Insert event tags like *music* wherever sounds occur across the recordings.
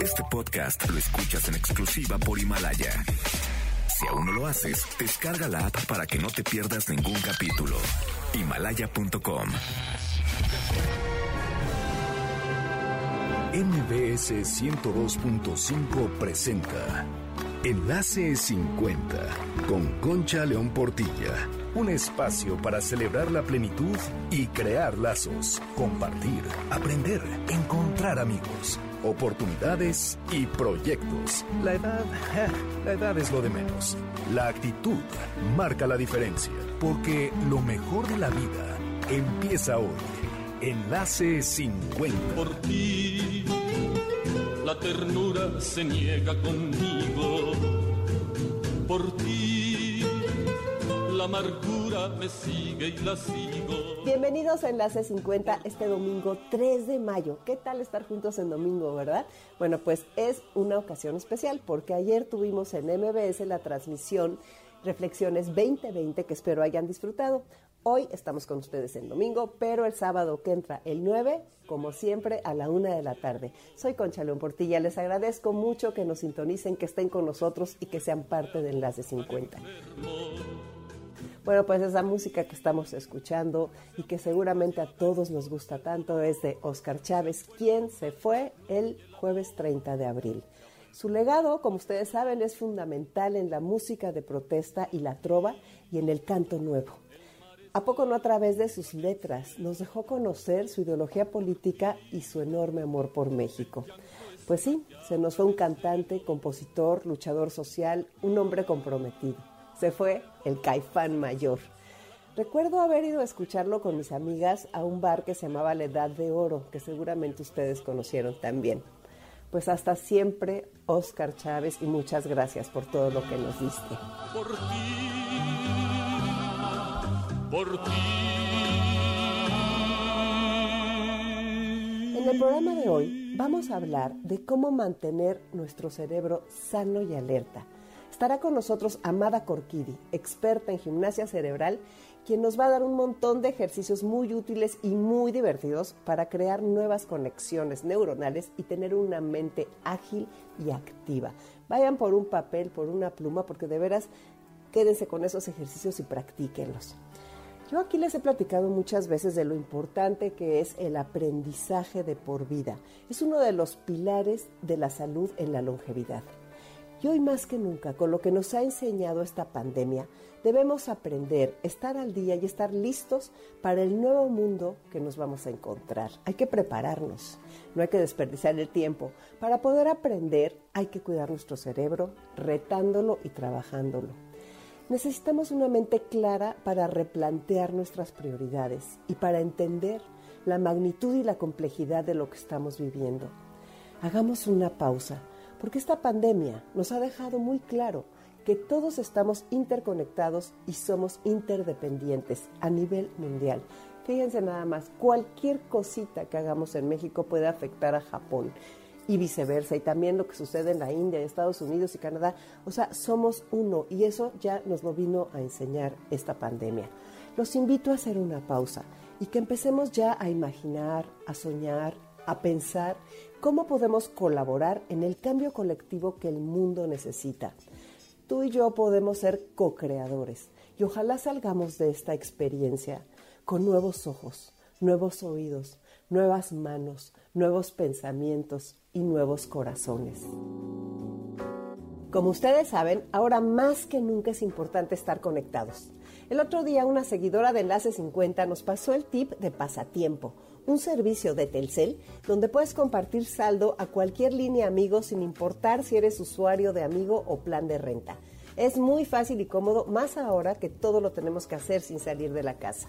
Este podcast lo escuchas en exclusiva por Himalaya. Si aún no lo haces, descarga la app para que no te pierdas ningún capítulo. Himalaya.com. MBS 102.5 presenta Enlace 50 con Concha León Portilla. Un espacio para celebrar la plenitud y crear lazos, compartir, aprender, encontrar amigos, oportunidades y proyectos. La edad, eh, la edad es lo de menos. La actitud marca la diferencia, porque lo mejor de la vida empieza hoy. Enlace 50. Por ti, la ternura se niega conmigo. Por ti, la amargura me sigue y la sigo. Bienvenidos a Enlace 50 este domingo 3 de mayo. ¿Qué tal estar juntos en domingo, verdad? Bueno, pues es una ocasión especial porque ayer tuvimos en MBS la transmisión Reflexiones 2020 que espero hayan disfrutado. Hoy estamos con ustedes en domingo, pero el sábado que entra el 9, como siempre, a la una de la tarde. Soy Concha León Portilla. Les agradezco mucho que nos sintonicen, que estén con nosotros y que sean parte de Enlace 50. Bueno, pues esa música que estamos escuchando y que seguramente a todos nos gusta tanto es de Oscar Chávez, quien se fue el jueves 30 de abril. Su legado, como ustedes saben, es fundamental en la música de protesta y la trova y en el canto nuevo. ¿A poco no a través de sus letras nos dejó conocer su ideología política y su enorme amor por México? Pues sí, se nos fue un cantante, compositor, luchador social, un hombre comprometido. Se fue el caifán mayor. Recuerdo haber ido a escucharlo con mis amigas a un bar que se llamaba La Edad de Oro, que seguramente ustedes conocieron también. Pues hasta siempre, Oscar Chávez, y muchas gracias por todo lo que nos diste. Por ti, por ti. En el programa de hoy vamos a hablar de cómo mantener nuestro cerebro sano y alerta. Estará con nosotros Amada Corquidi, experta en gimnasia cerebral, quien nos va a dar un montón de ejercicios muy útiles y muy divertidos para crear nuevas conexiones neuronales y tener una mente ágil y activa. Vayan por un papel, por una pluma, porque de veras quédense con esos ejercicios y practíquenlos. Yo aquí les he platicado muchas veces de lo importante que es el aprendizaje de por vida. Es uno de los pilares de la salud en la longevidad. Y hoy más que nunca, con lo que nos ha enseñado esta pandemia, debemos aprender, estar al día y estar listos para el nuevo mundo que nos vamos a encontrar. Hay que prepararnos, no hay que desperdiciar el tiempo. Para poder aprender hay que cuidar nuestro cerebro, retándolo y trabajándolo. Necesitamos una mente clara para replantear nuestras prioridades y para entender la magnitud y la complejidad de lo que estamos viviendo. Hagamos una pausa, porque esta pandemia nos ha dejado muy claro que todos estamos interconectados y somos interdependientes a nivel mundial. Fíjense nada más, cualquier cosita que hagamos en México puede afectar a Japón y viceversa, y también lo que sucede en la India, Estados Unidos y Canadá. O sea, somos uno y eso ya nos lo vino a enseñar esta pandemia. Los invito a hacer una pausa y que empecemos ya a imaginar, a soñar, a pensar cómo podemos colaborar en el cambio colectivo que el mundo necesita. Tú y yo podemos ser co-creadores y ojalá salgamos de esta experiencia con nuevos ojos, nuevos oídos, nuevas manos, nuevos pensamientos y nuevos corazones. Como ustedes saben, ahora más que nunca es importante estar conectados. El otro día una seguidora de Enlace 50 nos pasó el tip de pasatiempo, un servicio de Telcel donde puedes compartir saldo a cualquier línea amigo sin importar si eres usuario de amigo o plan de renta. Es muy fácil y cómodo, más ahora que todo lo tenemos que hacer sin salir de la casa.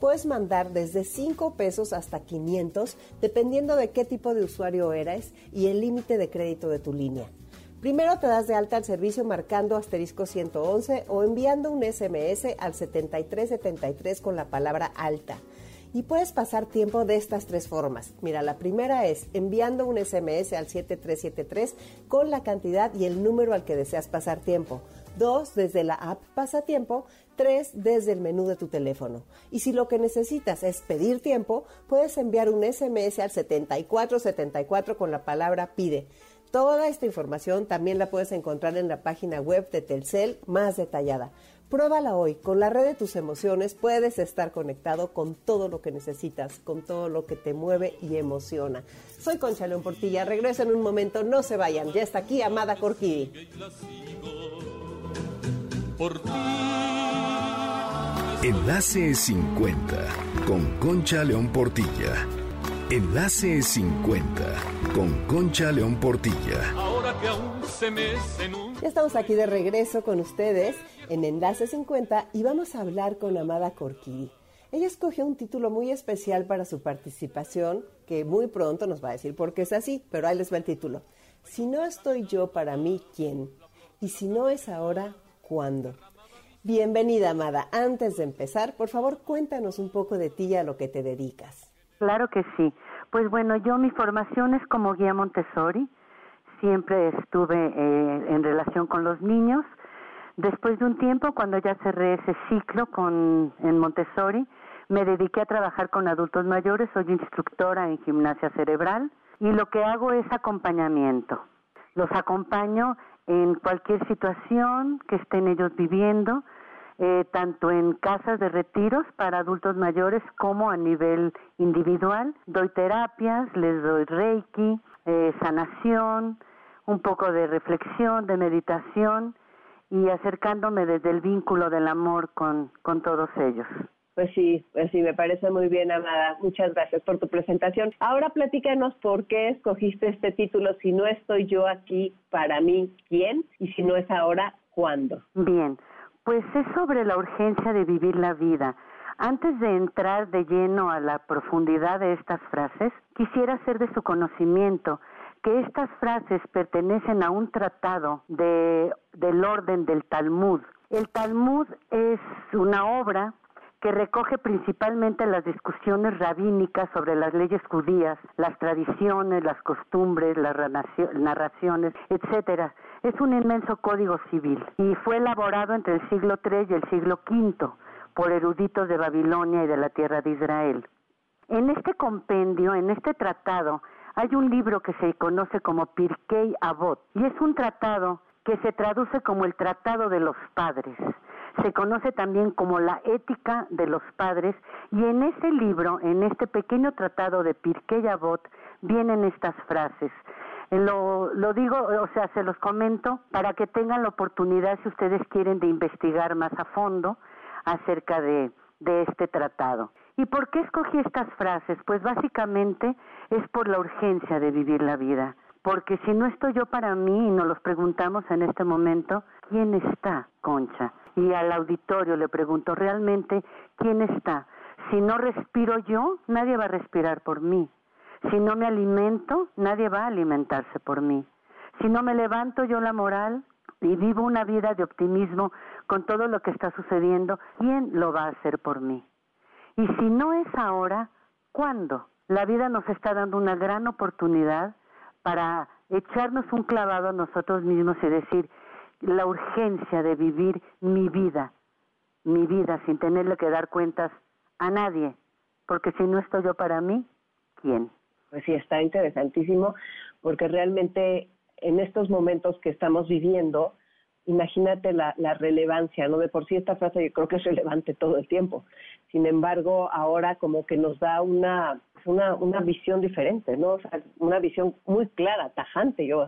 Puedes mandar desde 5 pesos hasta 500, dependiendo de qué tipo de usuario eres y el límite de crédito de tu línea. Primero te das de alta al servicio marcando asterisco 111 o enviando un SMS al 7373 con la palabra alta. Y puedes pasar tiempo de estas tres formas. Mira, la primera es enviando un SMS al 7373 con la cantidad y el número al que deseas pasar tiempo. Dos, desde la app Pasatiempo. Tres, desde el menú de tu teléfono. Y si lo que necesitas es pedir tiempo, puedes enviar un SMS al 7474 con la palabra pide. Toda esta información también la puedes encontrar en la página web de Telcel más detallada. Pruébala hoy. Con la red de tus emociones puedes estar conectado con todo lo que necesitas, con todo lo que te mueve y emociona. Soy Concha León Portilla. Regreso en un momento. No se vayan. Ya está aquí Amada Corquidi. Enlace 50 con Concha León Portilla. Enlace 50 con Concha León Portilla. Ahora que aún se me Ya estamos aquí de regreso con ustedes en Enlace 50 y vamos a hablar con Amada Corquidi. Ella escogió un título muy especial para su participación, que muy pronto nos va a decir por qué es así, pero ahí les va el título. Si no estoy yo para mí, ¿quién? Y si no es ahora, ¿cuándo? Bienvenida, Amada. Antes de empezar, por favor, cuéntanos un poco de ti y a lo que te dedicas. Claro que sí. Pues bueno, yo mi formación es como guía Montessori. Siempre estuve eh, en relación con los niños Después de un tiempo, cuando ya cerré ese ciclo con, en Montessori, me dediqué a trabajar con adultos mayores, soy instructora en gimnasia cerebral y lo que hago es acompañamiento. Los acompaño en cualquier situación que estén ellos viviendo, eh, tanto en casas de retiros para adultos mayores como a nivel individual. Doy terapias, les doy reiki, eh, sanación, un poco de reflexión, de meditación y acercándome desde el vínculo del amor con, con todos ellos. Pues sí, pues sí, me parece muy bien, Amada. Muchas gracias por tu presentación. Ahora platícanos por qué escogiste este título, si no estoy yo aquí, para mí, ¿quién? Y si no es ahora, ¿cuándo? Bien, pues es sobre la urgencia de vivir la vida. Antes de entrar de lleno a la profundidad de estas frases, quisiera hacer de su conocimiento que estas frases pertenecen a un tratado de, del orden del Talmud. El Talmud es una obra que recoge principalmente las discusiones rabínicas sobre las leyes judías, las tradiciones, las costumbres, las narraciones, etcétera. Es un inmenso código civil y fue elaborado entre el siglo III y el siglo V por eruditos de Babilonia y de la tierra de Israel. En este compendio, en este tratado, hay un libro que se conoce como Pirkei Avot y es un tratado que se traduce como el Tratado de los Padres. Se conoce también como la ética de los padres y en ese libro, en este pequeño tratado de Pirkei Avot, vienen estas frases. Eh, lo, lo, digo, o sea, se los comento para que tengan la oportunidad, si ustedes quieren, de investigar más a fondo acerca de, de este tratado. ¿Y por qué escogí estas frases? Pues básicamente es por la urgencia de vivir la vida. Porque si no estoy yo para mí y nos los preguntamos en este momento, ¿quién está, Concha? Y al auditorio le pregunto, ¿realmente quién está? Si no respiro yo, nadie va a respirar por mí. Si no me alimento, nadie va a alimentarse por mí. Si no me levanto yo la moral y vivo una vida de optimismo con todo lo que está sucediendo, ¿quién lo va a hacer por mí? Y si no es ahora, ¿cuándo? La vida nos está dando una gran oportunidad para echarnos un clavado a nosotros mismos y decir la urgencia de vivir mi vida, mi vida sin tenerle que dar cuentas a nadie, porque si no estoy yo para mí, ¿quién? Pues sí, está interesantísimo, porque realmente en estos momentos que estamos viviendo, imagínate la, relevancia, ¿no? De por sí esta frase yo creo que es relevante todo el tiempo. Sin embargo, ahora como que nos da una, una, una visión diferente, ¿no? Una visión muy clara, tajante, yo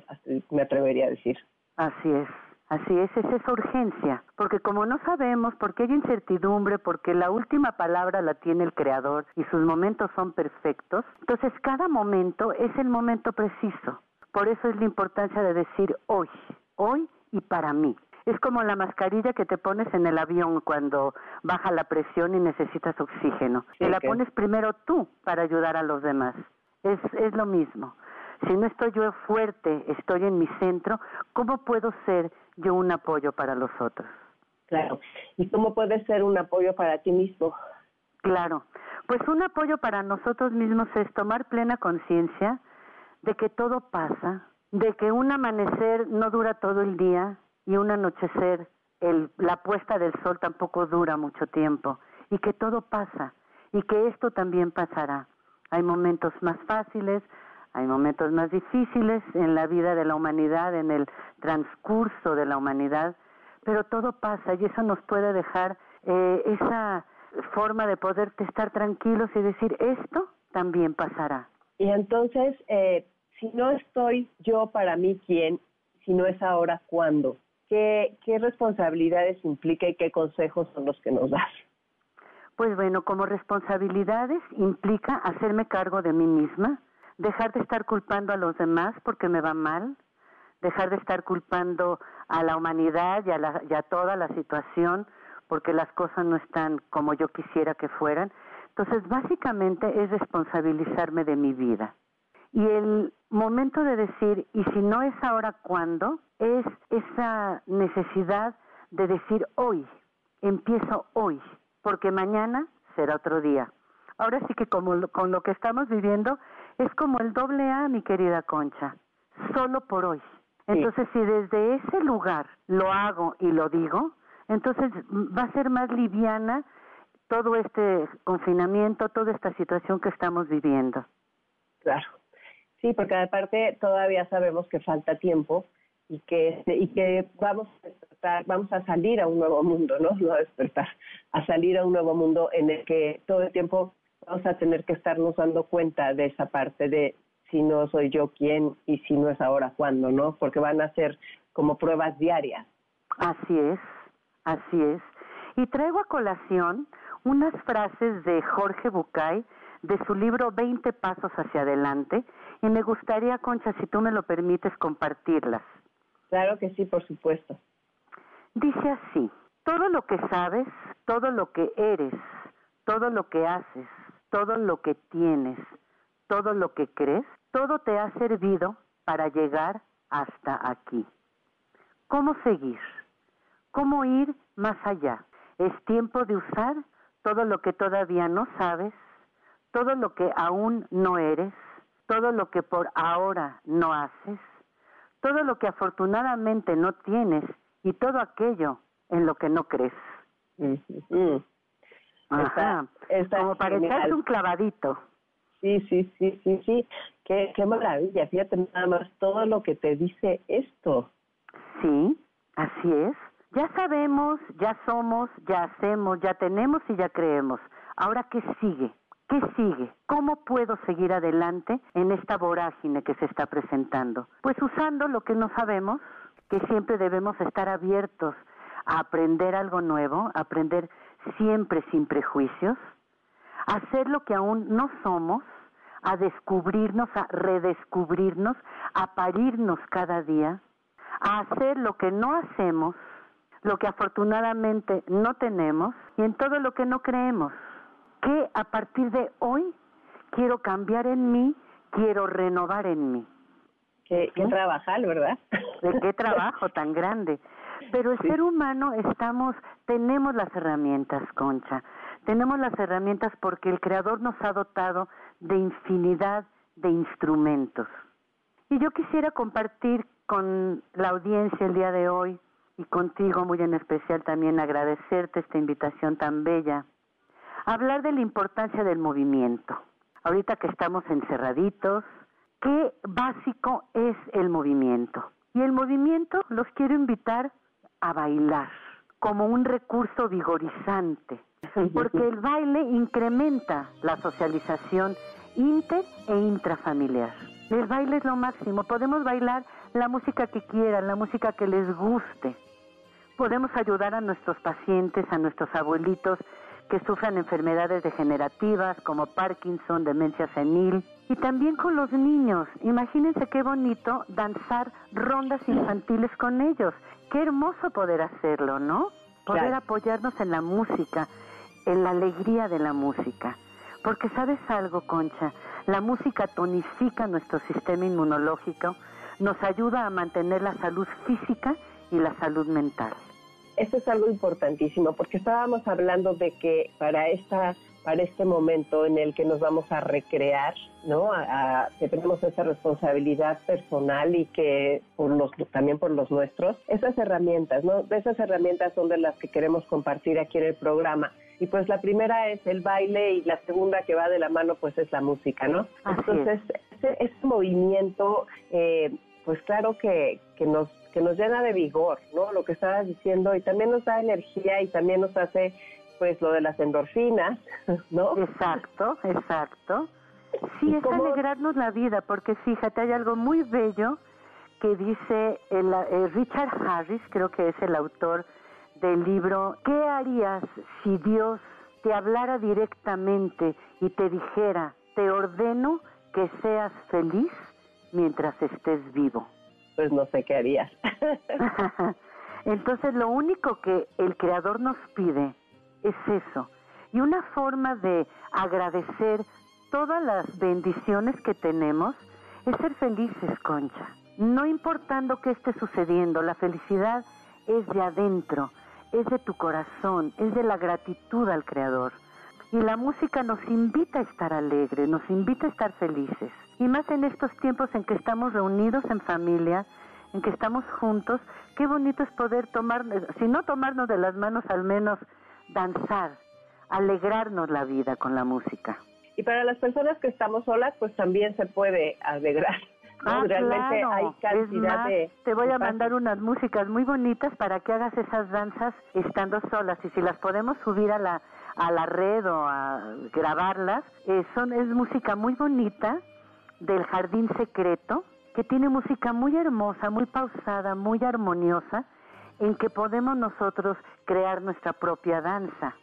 me atrevería a decir. Así es. Así es, es esa urgencia, porque como no sabemos, porque hay incertidumbre, porque la última palabra la tiene el Creador y sus momentos son perfectos, entonces cada momento es el momento preciso. Por eso es la importancia de decir hoy, hoy y para mí. Es como la mascarilla que te pones en el avión cuando baja la presión y necesitas oxígeno. y la pones primero tú para ayudar a los demás. Es, es lo mismo. Si no estoy yo fuerte, estoy en mi centro, ¿cómo puedo ser yo un apoyo para los otros? Claro. ¿Y cómo puedes ser un apoyo para ti mismo? Claro. Pues un apoyo para nosotros mismos es tomar plena conciencia de que todo pasa, de que un amanecer no dura todo el día y un anochecer, el, la puesta del sol tampoco dura mucho tiempo y que todo pasa y que esto también pasará. Hay momentos más fáciles, hay momentos más difíciles en la vida de la humanidad, en el transcurso de la humanidad, pero todo pasa y eso nos puede dejar eh, esa forma de poder estar tranquilos y decir, esto también pasará. Y entonces, eh, si no estoy yo para mí, ¿quién? Si no es ahora, ¿cuándo? ¿Qué, ¿Qué responsabilidades implica y qué consejos son los que nos das? Pues bueno, como responsabilidades implica hacerme cargo de mí misma, dejar de estar culpando a los demás porque me va mal, dejar de estar culpando a la humanidad y a, la, y a toda la situación porque las cosas no están como yo quisiera que fueran. Entonces, básicamente es responsabilizarme de mi vida. Y el momento de decir, y si no es ahora, ¿cuándo? Es esa necesidad de decir hoy, empiezo hoy, porque mañana será otro día. Ahora sí que como con lo que estamos viviendo es como el doble A, mi querida Concha, solo por hoy. Entonces, si desde ese lugar lo hago y lo digo, entonces va a ser más liviana todo este confinamiento, toda esta situación que estamos viviendo. Claro. Sí, porque aparte todavía sabemos que falta tiempo y que y que vamos a despertar, vamos a salir a un nuevo mundo, ¿no? No a despertar, a salir a un nuevo mundo en el que todo el tiempo vamos a tener que estarnos dando cuenta de esa parte de si no soy yo quién y si no es ahora cuándo, ¿no? Porque van a ser como pruebas diarias. Así es. Así es. Y traigo a colación unas frases de Jorge Bucay de su libro 20 Pasos hacia adelante y me gustaría, Concha, si tú me lo permites, compartirlas. Claro que sí, por supuesto. Dice así, todo lo que sabes, todo lo que eres, todo lo que haces, todo lo que tienes, todo lo que crees, todo te ha servido para llegar hasta aquí. ¿Cómo seguir? ¿Cómo ir más allá? Es tiempo de usar todo lo que todavía no sabes, todo lo que aún no eres, todo lo que por ahora no haces, todo lo que afortunadamente no tienes y todo aquello en lo que no crees. Ajá. Como para echarse un clavadito. Sí, sí, sí, sí, sí. Qué, qué maravilla. Fíjate nada más todo lo que te dice esto. Sí, así es. Ya sabemos, ya somos, ya hacemos, ya tenemos y ya creemos. Ahora, ¿qué sigue? ¿Qué sigue? ¿Cómo puedo seguir adelante en esta vorágine que se está presentando? Pues usando lo que no sabemos, que siempre debemos estar abiertos a aprender algo nuevo, aprender siempre sin prejuicios, hacer lo que aún no somos, a descubrirnos, a redescubrirnos, a parirnos cada día, a hacer lo que no hacemos lo que afortunadamente no tenemos y en todo lo que no creemos. Que a partir de hoy quiero cambiar en mí, quiero renovar en mí. Qué, qué trabajar, ¿verdad? De qué trabajo tan grande. Pero el ser humano estamos, tenemos las herramientas, Concha. Tenemos las herramientas porque el Creador nos ha dotado de infinidad de instrumentos. Y yo quisiera compartir con la audiencia el día de hoy y contigo muy en especial también agradecerte esta invitación tan bella. Hablar de la importancia del movimiento. Ahorita que estamos encerraditos, qué básico es el movimiento. Y el movimiento los quiero invitar a bailar como un recurso vigorizante, *laughs* porque el baile incrementa la socialización inter e intrafamiliar. El baile es lo máximo, podemos bailar la música que quieran, la música que les guste, podemos ayudar a nuestros pacientes, a nuestros abuelitos que sufran enfermedades degenerativas como Parkinson, demencia senil, y también con los niños. Imagínense qué bonito danzar rondas infantiles con ellos. Qué hermoso poder hacerlo, ¿no? Poder apoyarnos en la música, en la alegría de la música. Porque sabes algo, Concha, la música tonifica nuestro sistema inmunológico, nos ayuda a mantener la salud física y la salud mental. Eso es algo importantísimo porque estábamos hablando de que para esta para este momento en el que nos vamos a recrear, ¿no? A, que tenemos esa responsabilidad personal y que por los, también por los nuestros, esas herramientas, ¿no? Esas herramientas son de las que queremos compartir aquí en el programa. Y pues la primera es el baile y la segunda que va de la mano pues es la música, ¿no? Entonces, ese, ese, movimiento, eh, pues claro que, que nos que nos llena de vigor, ¿no? Lo que estabas diciendo y también nos da energía y también nos hace pues lo de las endorfinas, *laughs* ¿no? Exacto, exacto. Sí, es alegrarnos la vida, porque fíjate, hay algo muy bello que dice el, eh, Richard Harris, creo que es el autor del libro, ¿qué harías si Dios te hablara directamente y te dijera, te ordeno que seas feliz mientras estés vivo? Pues no sé qué. *laughs* Entonces lo único que el Creador nos pide es eso. Y una forma de agradecer todas las bendiciones que tenemos es ser felices, Concha. No importando qué esté sucediendo, la felicidad es de adentro, es de tu corazón, es de la gratitud al Creador. Y la música nos invita a estar alegres, nos invita a estar felices. Y más en estos tiempos en que estamos reunidos en familia, en que estamos juntos, qué bonito es poder tomar, si no tomarnos de las manos, al menos danzar, alegrarnos la vida con la música. Y para las personas que estamos solas, pues también se puede alegrar. Ah, Realmente hay cantidad de... Te voy a mandar unas músicas muy bonitas para que hagas esas danzas estando solas y si las podemos subir a la a la red o a grabarlas, eh, son es música muy bonita del Jardín Secreto que tiene música muy hermosa, muy pausada, muy armoniosa en que podemos nosotros crear nuestra propia danza.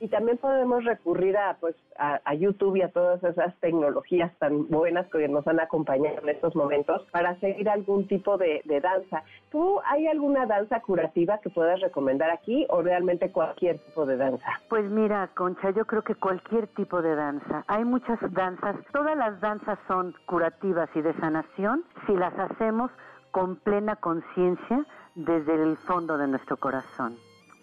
Y también podemos recurrir a, pues, a, YouTube y a todas esas tecnologías tan buenas que nos han acompañado en estos momentos para seguir algún tipo de, de danza. ¿Tú hay alguna danza curativa que puedas recomendar aquí o realmente cualquier tipo de danza? Pues mira, Concha, yo creo que cualquier tipo de danza. Hay muchas danzas, todas las danzas son curativas y de sanación si las hacemos con plena conciencia desde el fondo de nuestro corazón.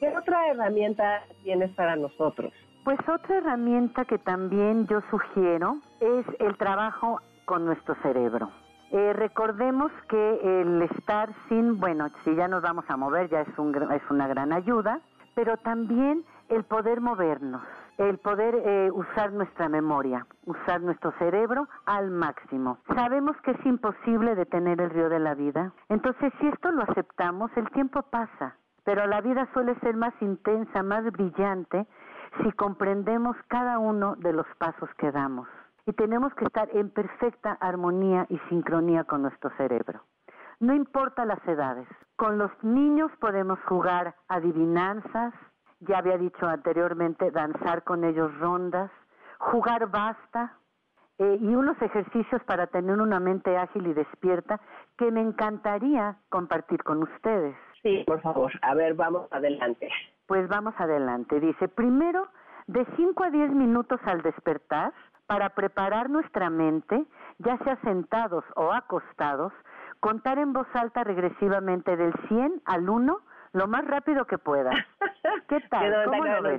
¿Qué otra herramienta tienes para nosotros? Pues otra herramienta que también yo sugiero es el trabajo con nuestro cerebro. Eh, recordemos que el estar sin, bueno, si ya nos vamos a mover ya es, un, una gran ayuda, pero también el poder movernos, el poder eh, usar nuestra memoria, usar nuestro cerebro al máximo. Sabemos que es imposible detener el río de la vida, entonces si esto lo aceptamos, el tiempo pasa, pero la vida suele ser más intensa, más brillante, si comprendemos cada uno de los pasos que damos. Y tenemos que estar en perfecta armonía y sincronía con nuestro cerebro. No importa las edades. Con los niños podemos jugar adivinanzas, ya había dicho anteriormente, danzar con ellos rondas, jugar basta eh, y unos ejercicios para tener una mente ágil y despierta que me encantaría compartir con ustedes. Sí, por favor. A ver, vamos adelante. Pues vamos adelante. Dice, primero, de 5 a 10 minutos al despertar, para preparar nuestra mente, ya sea sentados o acostados, contar en voz alta regresivamente del 100 al 1 lo más rápido que pueda. *laughs* ¿Qué tal? 99,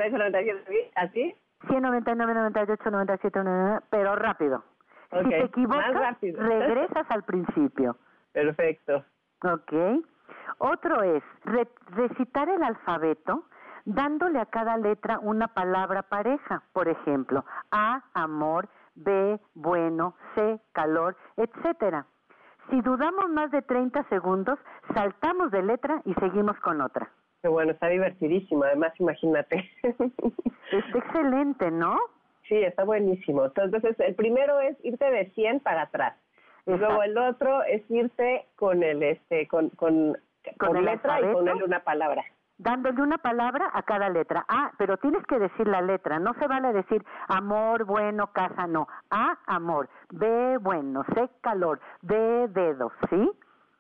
¿Así? 100, 99, 98, 97, 99, pero rápido. Si te equivocas, regresas al principio. *laughs* Perfecto. Ok. Otro es recitar el alfabeto dándole a cada letra una palabra pareja. Por ejemplo, A, amor, B, bueno, C, calor, etcétera. Si dudamos más de 30 segundos, saltamos de letra y seguimos con otra. Qué bueno, está divertidísimo, además imagínate. *laughs* Está excelente, ¿no? Sí, está buenísimo. Entonces, el primero es irte de 100 para atrás. Y luego el otro es irte con el este con con, con letra y ponerle una palabra. Dándole una palabra a cada letra. Ah, pero tienes que decir la letra. No se vale decir amor, bueno, casa, no. A, amor. B, bueno. C, calor. D, dedos. ¿Sí?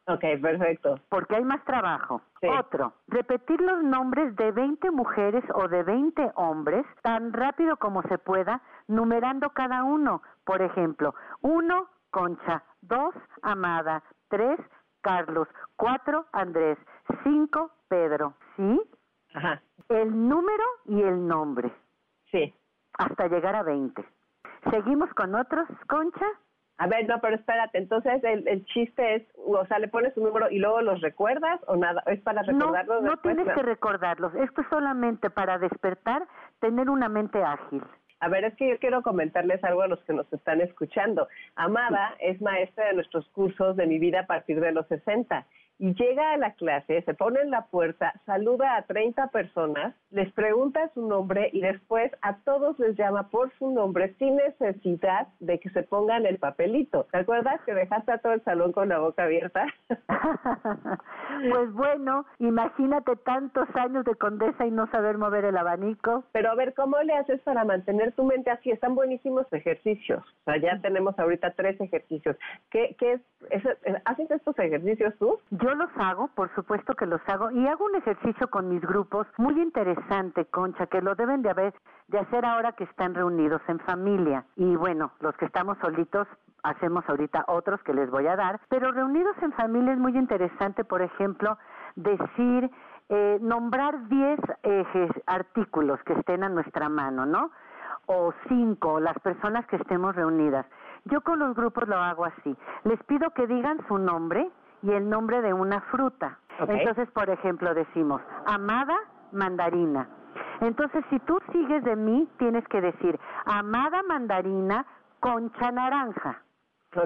Ok, perfecto. Porque hay más trabajo. Otro, repetir los nombres de 20 mujeres o de 20 hombres tan rápido como se pueda, numerando cada uno. Por ejemplo, uno, Concha, dos, Amada, tres, Carlos, cuatro, Andrés, cinco, Pedro, ¿sí? Ajá. El número y el nombre. Sí. hasta llegar a 20. ¿Seguimos con otros, Concha? A ver, no, pero espérate, entonces el, el, chiste es, o sea, le pones un número y luego los recuerdas o nada, es para recordarlos. No, no tienes que recordarlos, esto es solamente para despertar, tener una mente ágil. A ver, es que yo quiero comentarles algo a los que nos están escuchando. Amada es maestra de nuestros cursos de mi vida a partir de los 60 y llega a la clase, se pone en la puerta, saluda a 30 personas, les pregunta su nombre y después a todos les llama por su nombre sin necesidad de que se pongan el papelito. ¿Te acuerdas que dejaste a todo el salón con la boca abierta? *laughs* pues bueno, imagínate tantos años de condesa y no saber mover el abanico. Pero a ver, ¿cómo le haces para mantener tu mente así? Están buenísimos ejercicios. O sea, ya tenemos ahorita tres ejercicios. ¿Qué, qué es, ¿Haces estos ejercicios tú? Yo los hago, por supuesto que los hago, y hago un ejercicio con mis grupos muy interesante, Concha, que lo deben de haber, de hacer ahora que están reunidos en familia. Y bueno, los que estamos solitos hacemos ahorita otros que les voy a dar, pero reunidos en familia es muy interesante, por ejemplo, decir, eh, nombrar 10 artículos que estén a nuestra mano, ¿no? O cinco, las personas que estemos reunidas. Yo con los grupos lo hago así. Les pido que digan su nombre, y el nombre de una fruta. Entonces, por ejemplo, decimos, amada mandarina. Entonces, si tú sigues de mí, tienes que decir, amada mandarina, concha naranja.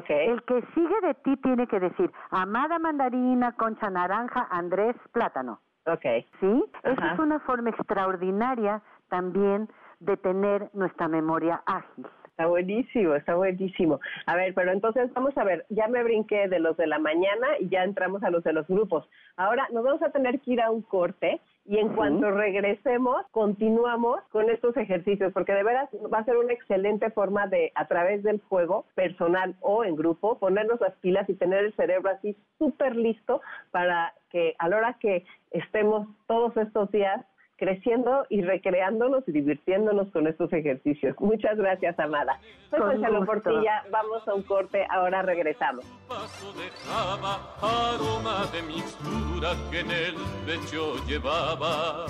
El que sigue de ti tiene que decir, amada mandarina, concha naranja, Andrés plátano. Okay. ¿Sí? Esa es una forma extraordinaria también de tener nuestra memoria ágil. Está buenísimo, está buenísimo. A ver, pero entonces vamos a ver, ya me brinqué de los de la mañana y ya entramos a los de los grupos. Ahora nos vamos a tener que ir a un corte y en cuanto regresemos, continuamos con estos ejercicios, porque de veras va a ser una excelente forma de, a través del juego personal o en grupo, ponernos las pilas y tener el cerebro así súper listo para que a la hora que estemos todos estos días creciendo y recreándonos y divirtiéndonos con estos ejercicios. Muchas gracias, Amada. Soy Gonzalo Portilla, vamos a un corte, ahora regresamos. Paso dejaba aroma de mixtura que en el pecho llevaba.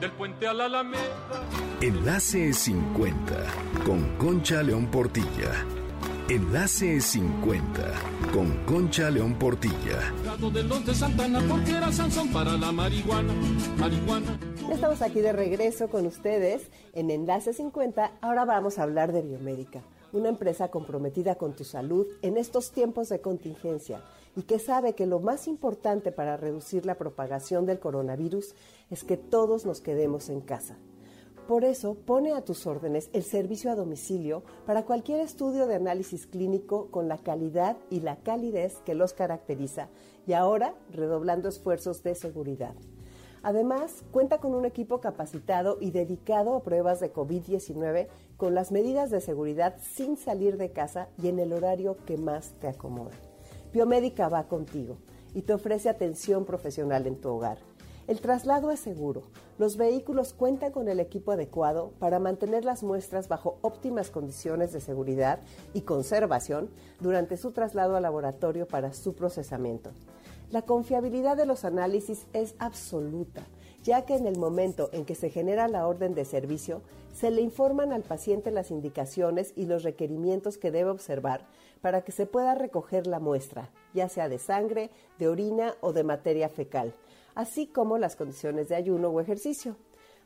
Del puente a la alameda. Enlace 50 con Concha León Portilla. Enlace 50 con Concha León Portilla. de Santana porque era Sansón para la marihuana. Marihuana. Estamos aquí de regreso con ustedes en Enlace 50. Ahora vamos a hablar de Biomédica, una empresa comprometida con tu salud en estos tiempos de contingencia y que sabe que lo más importante para reducir la propagación del coronavirus es que todos nos quedemos en casa. Por eso pone a tus órdenes el servicio a domicilio para cualquier estudio de análisis clínico con la calidad y la calidez que los caracteriza y ahora redoblando esfuerzos de seguridad. Además, cuenta con un equipo capacitado y dedicado a pruebas de COVID-19 con las medidas de seguridad sin salir de casa y en el horario que más te acomode. Biomédica va contigo y te ofrece atención profesional en tu hogar. El traslado es seguro. Los vehículos cuentan con el equipo adecuado para mantener las muestras bajo óptimas condiciones de seguridad y conservación durante su traslado al laboratorio para su procesamiento. La confiabilidad de los análisis es absoluta, ya que en el momento en que se genera la orden de servicio, se le informan al paciente las indicaciones y los requerimientos que debe observar para que se pueda recoger la muestra, ya sea de sangre, de orina o de materia fecal, así como las condiciones de ayuno o ejercicio.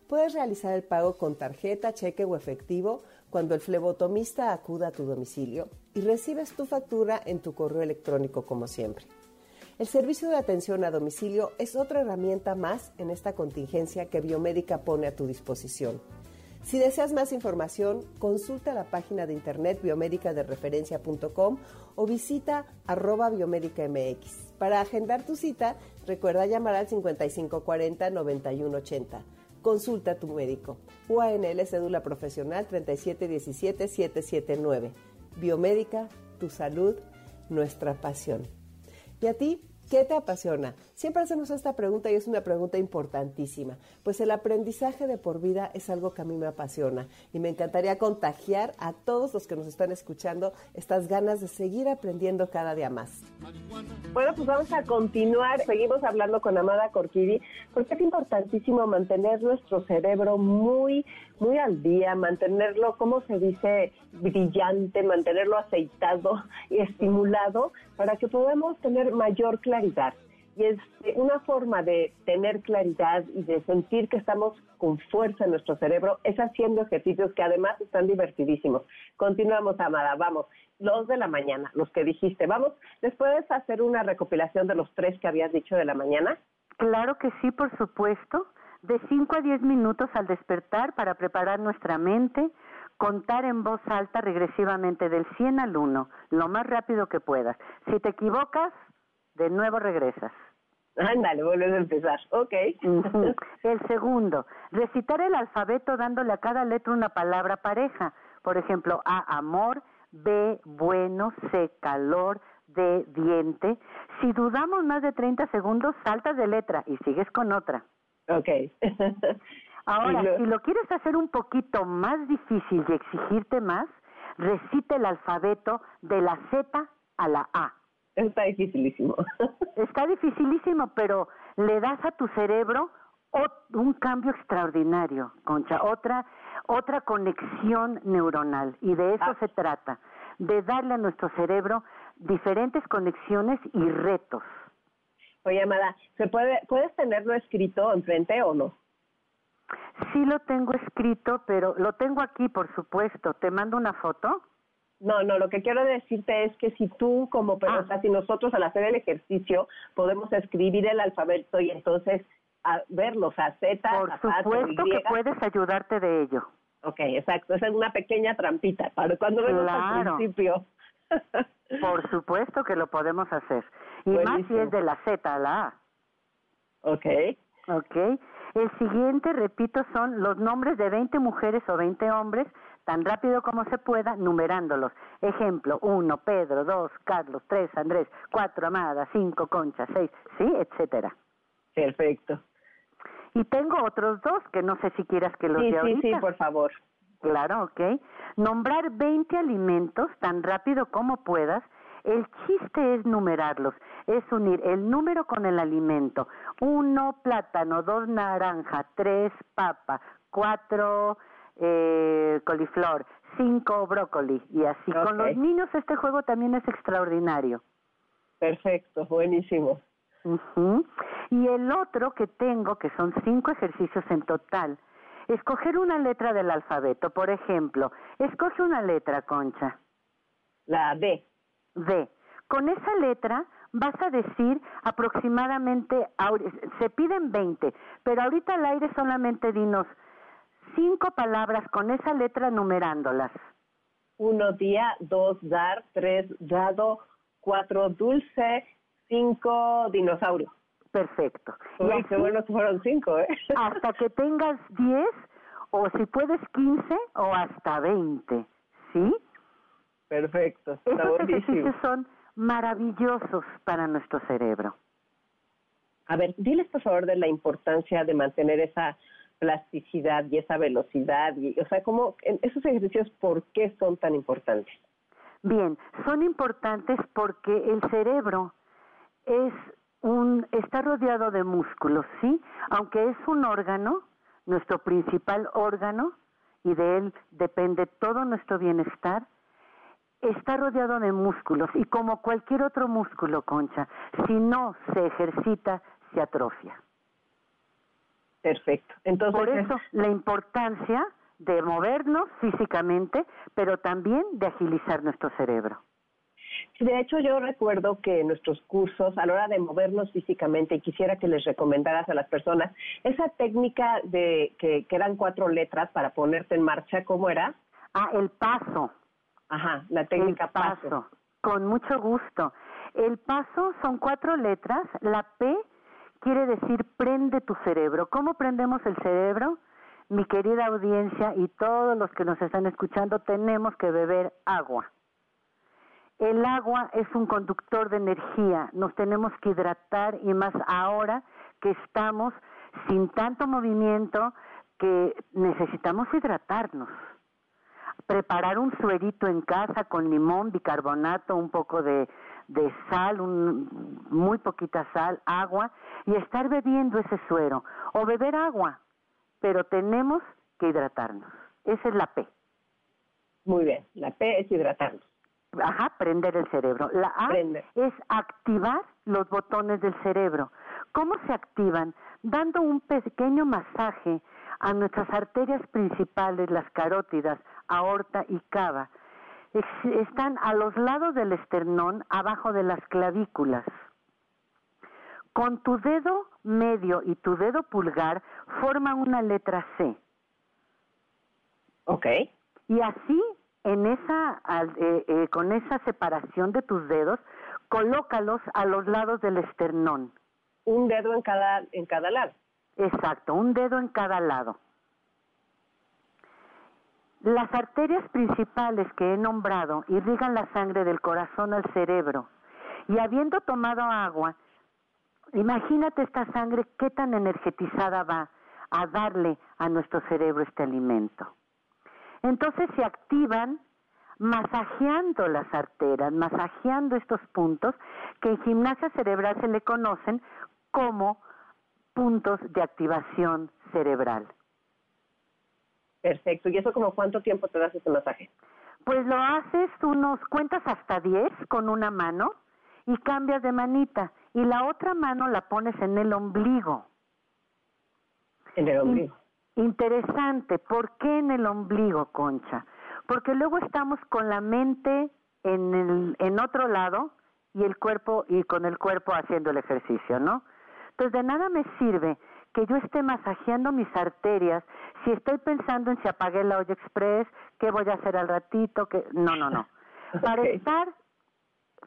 Puedes realizar el pago con tarjeta, cheque o efectivo cuando el flebotomista acuda a tu domicilio y recibes tu factura en tu correo electrónico como siempre. El servicio de atención a domicilio es otra herramienta más en esta contingencia que Biomédica pone a tu disposición. Si deseas más información, consulta la página de internet biomédicadereferencia.com o visita arroba biomédicamx. Para agendar tu cita, recuerda llamar al 5540-9180. Consulta a tu médico. UANL Cédula Profesional 3717779. Biomédica, tu salud, nuestra pasión. ¿Y a ti? ¿Qué te apasiona? Siempre hacemos esta pregunta y es una pregunta importantísima, pues el aprendizaje de por vida es algo que a mí me apasiona y me encantaría contagiar a todos los que nos están escuchando estas ganas de seguir aprendiendo cada día más. Bueno, pues vamos a continuar. Seguimos hablando con Amada Corquidi, porque es importantísimo mantener nuestro cerebro muy, muy al día, mantenerlo, como se dice, brillante, mantenerlo aceitado y estimulado para que podamos tener mayor claridad. Y es una forma de tener claridad y de sentir que estamos con fuerza en nuestro cerebro, es haciendo ejercicios que además están divertidísimos. Continuamos, Amada, vamos. Los de la mañana, los que dijiste, vamos, ¿les puedes hacer una recopilación de los tres que habías dicho de la mañana? Claro que sí, por supuesto. De 5 a 10 minutos al despertar para preparar nuestra mente, contar en voz alta regresivamente del 100 al 1, lo más rápido que puedas. Si te equivocas, de nuevo regresas. Ándale, vuelves a empezar. Ok. *laughs* El segundo, recitar el alfabeto dándole a cada letra una palabra pareja. Por ejemplo, A, amor, B, bueno, C, calor, D, diente. Si dudamos más de 30 segundos, saltas de letra y sigues con otra. Ok. *laughs* Ahora, si lo quieres hacer un poquito más difícil y exigirte más, recite el alfabeto de la Z a la A. Está dificilísimo. *laughs* Está dificilísimo, pero le das a tu cerebro un cambio extraordinario, Concha, otra otra conexión neuronal y de eso ah. se trata, de darle a nuestro cerebro diferentes conexiones y retos. Oye, Amada, ¿se puede puedes tenerlo escrito enfrente o no? Sí lo tengo escrito, pero lo tengo aquí, por supuesto. ¿Te mando una foto? No, no, lo que quiero decirte es que si tú como persona, ah. si nosotros al hacer el ejercicio podemos escribir el alfabeto y entonces a verlos a Z, Por supuesto que puedes ayudarte de ello. Ok, exacto. Esa es una pequeña trampita para cuando vemos al principio. *laughs* Por supuesto que lo podemos hacer. Y más si es de la Z a la A. Ok. Ok. El siguiente, repito, son los nombres de 20 mujeres o 20 hombres tan rápido como se pueda, numerándolos. Ejemplo, uno, Pedro, dos, Carlos, tres, Andrés, cuatro, Amada, cinco, Concha, seis, sí, etcétera. Perfecto. Y tengo otros dos que no sé si quieras que los sí, sí, Sí, por favor. Claro, ok. Nombrar 20 alimentos tan rápido como puedas. El chiste es numerarlos, es unir el número con el alimento. Uno plátano, dos naranja, tres papa, cuatro eh, coliflor, cinco brócoli y así. Con los niños este juego también es extraordinario. Perfecto, buenísimo. Y el otro que tengo, que son cinco ejercicios en total, escoger una letra del alfabeto. Por ejemplo, escoge una letra, Concha. La D. D. Con esa letra vas a decir aproximadamente, se piden 20, pero ahorita al aire solamente dinos cinco palabras con esa letra numerándolas. Uno día, dos dar, tres dado, cuatro dulce, cinco dinosaurio. Perfecto. Uy, qué bueno que fueron cinco, ¿eh? *laughs* Hasta que tengas diez, o si puedes quince, o hasta veinte, ¿sí? Perfecto, está Estos ejercicios son maravillosos para nuestro cerebro. A ver, diles por favor de la importancia de mantener esa plasticidad y esa velocidad, y, o sea, cómo esos ejercicios, ¿por qué son tan importantes? Bien, son importantes porque el cerebro es un, está rodeado de músculos, ¿sí? Aunque es un órgano, nuestro principal órgano, y de él depende todo nuestro bienestar, está rodeado de músculos y como cualquier otro músculo, concha, si no se ejercita, se atrofia. Perfecto. Entonces, Por eso la importancia de movernos físicamente, pero también de agilizar nuestro cerebro. De hecho, yo recuerdo que en nuestros cursos, a la hora de movernos físicamente, y quisiera que les recomendaras a las personas, esa técnica de que, eran cuatro letras para ponerte en marcha, ¿cómo era? Ah, el paso. Ajá, la técnica paso. Con mucho gusto. El paso son cuatro letras. La P quiere decir prende tu cerebro. ¿Cómo prendemos el cerebro? Mi querida audiencia y todos los que nos están escuchando, tenemos que beber agua. el agua es un conductor de energía, nos tenemos que hidratar y más ahora que estamos sin tanto movimiento que necesitamos hidratarnos. Preparar un suerito en casa con limón, bicarbonato, un poco de, de sal, un, muy poquita sal, agua y estar bebiendo ese suero o beber agua, pero tenemos que hidratarnos. Esa es la P. Muy bien, la P es hidratarnos. Ajá, prender el cerebro. La A es activar los botones del cerebro. ¿Cómo se activan? Dando un pequeño masaje a nuestras arterias principales, las carótidas, aorta y cava. Están a los lados del esternón, abajo de las clavículas. Con tu dedo medio y tu dedo pulgar forman una letra C. Ok. Y así, en esa, eh, eh, con esa separación de tus dedos, colócalos a los lados del esternón. Un dedo en cada, en cada lado. Exacto, un dedo en cada lado. Las arterias principales que he nombrado irrigan la sangre del corazón al cerebro y habiendo tomado agua, imagínate esta sangre qué tan energetizada va a darle a nuestro cerebro este alimento. Entonces se activan masajeando las arterias, masajeando estos puntos que en gimnasia cerebral se le conocen como puntos de activación cerebral. Perfecto. ¿Y eso como cuánto tiempo te das ese masaje? Pues lo haces unos, cuentas hasta 10 con una mano y cambias de manita y la otra mano la pones en el ombligo. En el ombligo. interesante. ¿Por qué en el ombligo, Concha? Porque luego estamos con la mente en, el, en otro lado y el cuerpo y con el cuerpo haciendo el ejercicio, ¿no? Entonces de nada me sirve que yo esté masajeando mis arterias si estoy pensando en si apagué la olla express, qué voy a hacer al ratito, que no, no, no. *laughs* Para estar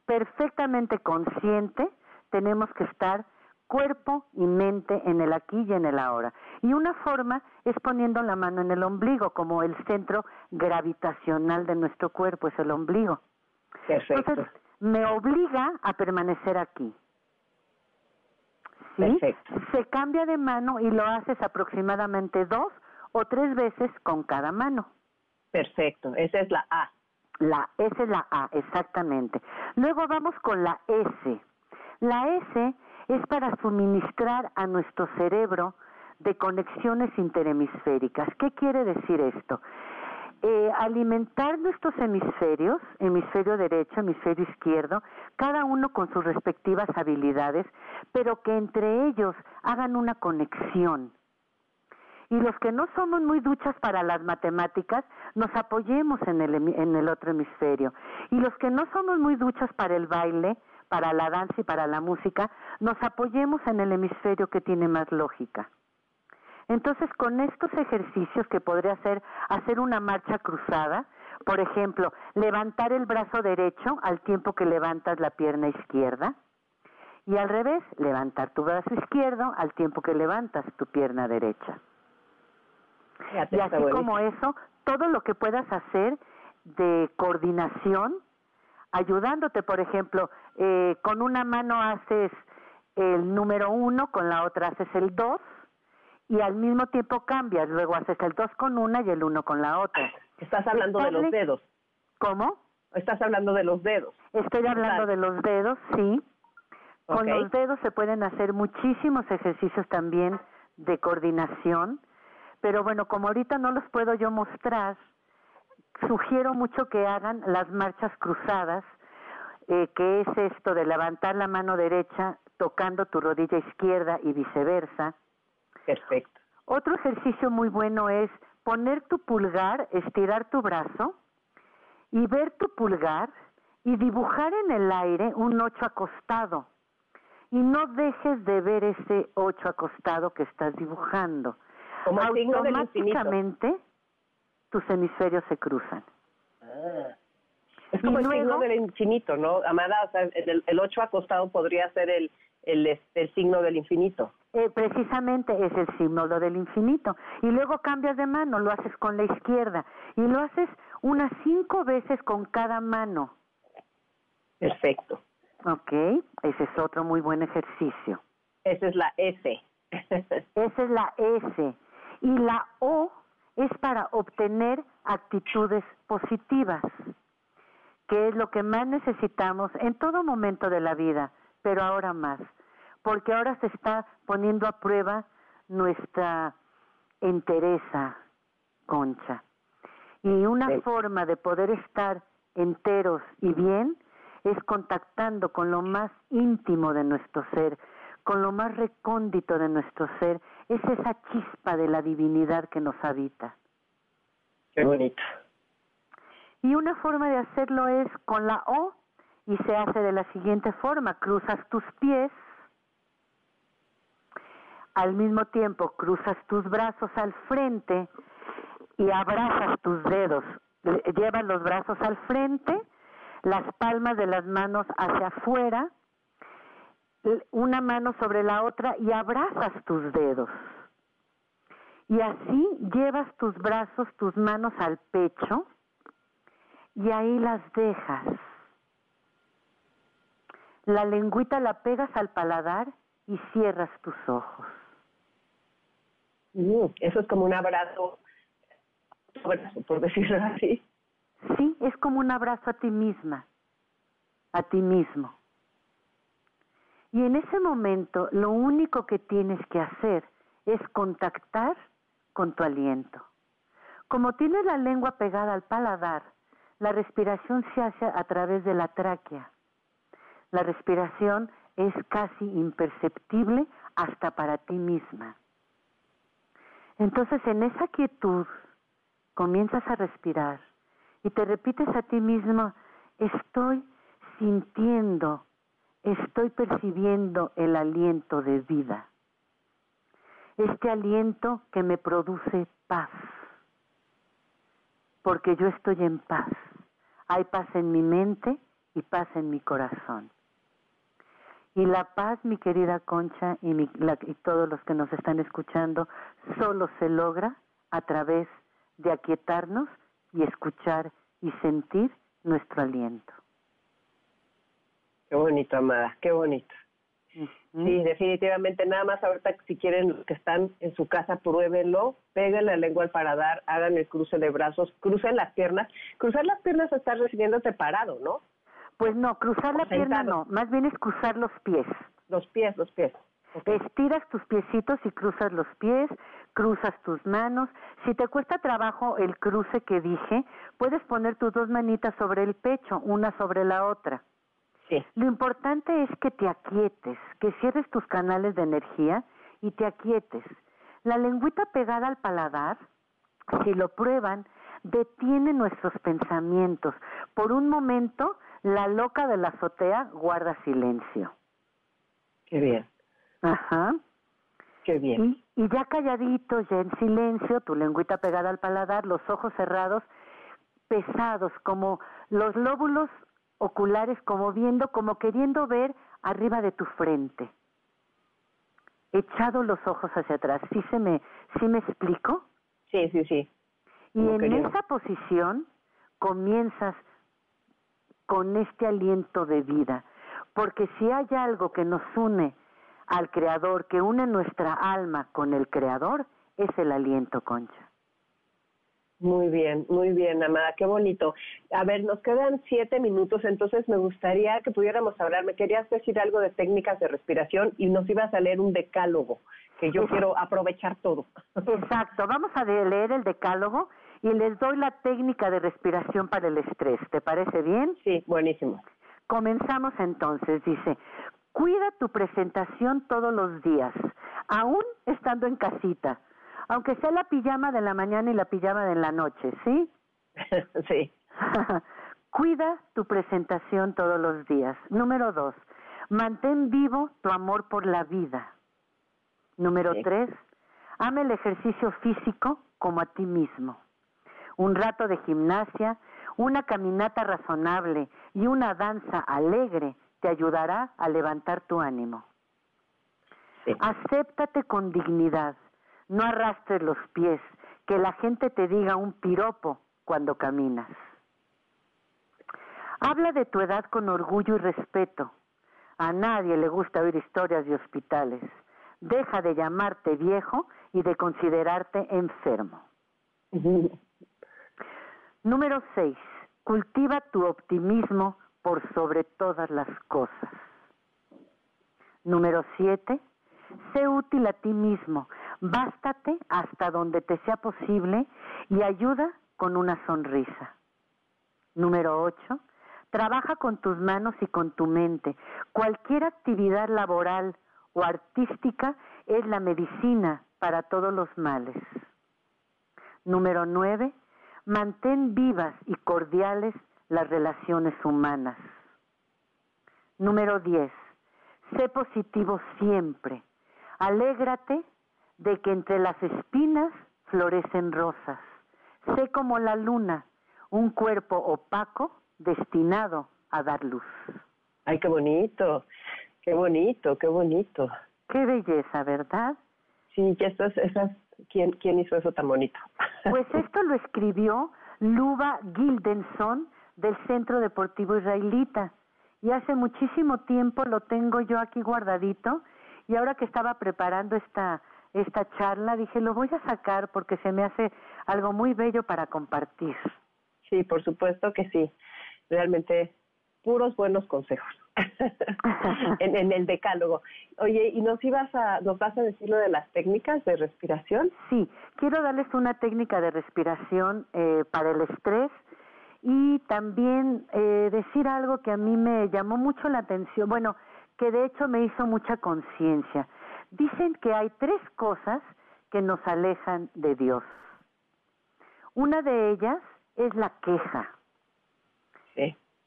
perfectamente consciente, tenemos que estar cuerpo y mente en el aquí y en el ahora. Y una forma es poniendo la mano en el ombligo, como el centro gravitacional de nuestro cuerpo es el ombligo. Perfecto. Entonces, me obliga a permanecer aquí. ¿Sí? Se cambia de mano y lo haces aproximadamente dos o tres veces con cada mano. Perfecto, esa es la A. La, esa es la A, exactamente. Luego vamos con la S. La S es para suministrar a nuestro cerebro de conexiones interhemisféricas. ¿Qué quiere decir esto? Eh, alimentar nuestros hemisferios, hemisferio derecho, hemisferio izquierdo, cada uno con sus respectivas habilidades, pero que entre ellos hagan una conexión y los que no somos muy duchas para las matemáticas, nos apoyemos en el, en el otro hemisferio. Y los que no somos muy duchas para el baile, para la danza y para la música, nos apoyemos en el hemisferio que tiene más lógica. Entonces, con estos ejercicios que podría ser hacer una marcha cruzada, por ejemplo, levantar el brazo derecho al tiempo que levantas la pierna izquierda, y al revés, levantar tu brazo izquierdo al tiempo que levantas tu pierna derecha. Y así como eso, todo lo que puedas hacer de coordinación, ayudándote, por ejemplo, eh, con una mano haces el número uno, con la otra haces el dos, y al mismo tiempo cambias, luego haces el dos con una y el uno con la otra. Estás hablando de los dedos. ¿Cómo? Estás hablando de los dedos. Estoy hablando de los dedos, sí. Con los dedos se pueden hacer muchísimos ejercicios también de coordinación pero bueno, como ahorita no los puedo yo mostrar, sugiero mucho que hagan las marchas cruzadas, eh, que es esto de levantar la mano derecha tocando tu rodilla izquierda y viceversa. Perfecto. Otro ejercicio muy bueno es poner tu pulgar, estirar tu brazo y ver tu pulgar y dibujar en el aire un ocho acostado. Y no dejes de ver ese ocho acostado que estás dibujando. Como automáticamente tus hemisferios se cruzan. Ah. Es como el signo del infinito, ¿no? Amada, o sea, el, el ocho acostado podría ser el, el, este, el signo del infinito. Eh, precisamente es el símbolo del infinito. Y luego cambias de mano, lo haces con la izquierda y lo haces unas cinco veces con cada mano. Perfecto. Ok, ese es otro muy buen ejercicio. Esa es la S. Esa es la S. Y la O es para obtener actitudes positivas, que es lo que más necesitamos en todo momento de la vida, pero ahora más, porque ahora se está poniendo a prueba nuestra entereza, Concha. Y una forma de poder estar enteros y bien es contactando con lo más íntimo de nuestro ser, con lo más recóndito de nuestro ser, es esa chispa de la divinidad que nos habita. Qué bonito. Y una forma de hacerlo es con la O y se hace de la siguiente forma, cruzas tus pies, al mismo tiempo cruzas tus brazos al frente y abrazas tus dedos, llevas los brazos al frente, las palmas de las manos hacia afuera, una mano sobre la otra y abrazas tus dedos. Y así llevas tus brazos, tus manos al pecho y ahí las dejas. La lengüita la pegas al paladar y cierras tus ojos. Eso es como un abrazo, por decirlo así. Sí, es como un abrazo a ti misma, a ti mismo. Y en ese momento lo único que tienes que hacer es contactar con tu aliento. Como tienes la lengua pegada al paladar, la respiración se hace a través de la tráquea. La respiración es casi imperceptible hasta para ti misma. Entonces en esa quietud comienzas a respirar y te repites a ti mismo, estoy sintiendo estoy percibiendo el aliento de vida. Este aliento que me produce paz. Porque yo estoy en paz. Hay paz en mi mente y paz en mi corazón. Y la paz, mi querida Concha y, y todos los que nos están escuchando, solo se logra a través de aquietarnos y escuchar y sentir nuestro aliento. Qué bonito, Amada, qué bonito. Sí, definitivamente, nada más ahorita si quieren los que están en su casa, pruébenlo, peguen la lengua al paradar, hagan el cruce de brazos, crucen las piernas. Cruzar las piernas es estar recibiéndote parado, ¿no? Pues no, cruzar la pierna no, más bien es cruzar los pies. Los pies, los pies. Estiras tus piecitos y cruzas los pies, cruzas tus manos. Si te cuesta trabajo el cruce que dije, puedes poner tus dos manitas sobre el pecho, una sobre la otra lo importante es que te aquietes, que cierres tus canales de energía y te aquietes. La lengüita pegada al paladar, si lo prueban, detiene nuestros pensamientos. Por un momento, la loca de la azotea guarda silencio. Qué bien. Ajá. Qué bien. Y, y ya calladito, ya en silencio, tu lengüita pegada al paladar, los ojos cerrados, pesados, como los lóbulos oculares como viendo, como queriendo ver arriba de tu frente. Echado los ojos hacia atrás. ¿Sí, se me, ¿sí me explico? Sí, sí, sí. Y en esa posición comienzas con este aliento de vida. Porque si hay algo que nos une al Creador, que une nuestra alma con el Creador, es el aliento, Concha. Muy bien, muy bien, Amada, qué bonito. A ver, nos quedan siete minutos, entonces me gustaría que pudiéramos hablar. Me querías decir algo de técnicas de respiración y nos ibas a leer un decálogo, que yo quiero aprovechar todo. Exacto, vamos a leer el decálogo y les doy la técnica de respiración para el estrés. ¿Te parece bien? Sí, buenísimo. Comenzamos entonces, dice, cuida tu presentación todos los días, aún estando en casita aunque sea la pijama de la mañana y la pijama de la noche, ¿sí? *laughs* sí. *laughs* Cuida tu presentación todos los días. Número dos, mantén vivo tu amor por la vida. Número tres, ama el ejercicio físico como a ti mismo. Un rato de gimnasia, una caminata razonable y una danza alegre te ayudará a levantar tu ánimo. Acéptate con dignidad no arrastres los pies, que la gente te diga un piropo cuando caminas. Habla de tu edad con orgullo y respeto. A nadie le gusta oír historias de hospitales. Deja de llamarte viejo y de considerarte enfermo. *laughs* Número 6. Cultiva tu optimismo por sobre todas las cosas. Número 7. Sé útil a ti mismo. Bástate hasta donde te sea posible y ayuda con una sonrisa. Número 8. Trabaja con tus manos y con tu mente. Cualquier actividad laboral o artística es la medicina para todos los males. Número 9. Mantén vivas y cordiales las relaciones humanas. Número 10. Sé positivo siempre. Alégrate de que entre las espinas florecen rosas. Sé como la luna, un cuerpo opaco destinado a dar luz. Ay, qué bonito, qué bonito, qué bonito. Qué belleza, ¿verdad? Sí, que esto esas, ¿quién, ¿quién hizo eso tan bonito? *laughs* Pues esto lo escribió Luba Gildenson del Centro Deportivo Israelita. Y hace muchísimo tiempo lo tengo yo aquí guardadito y ahora que estaba preparando esta esta charla dije lo voy a sacar porque se me hace algo muy bello para compartir. Sí, por supuesto que sí. Realmente puros buenos consejos *laughs* en, el decálogo. Oye, ¿y nos ibas a, nos vas a decir lo de las técnicas de respiración? Sí, quiero darles una técnica de respiración eh, para el estrés y también eh, decir algo que a mí me llamó mucho la atención, bueno, que de hecho me hizo mucha conciencia. Dicen que hay tres cosas que nos alejan de Dios. Una de ellas es la queja.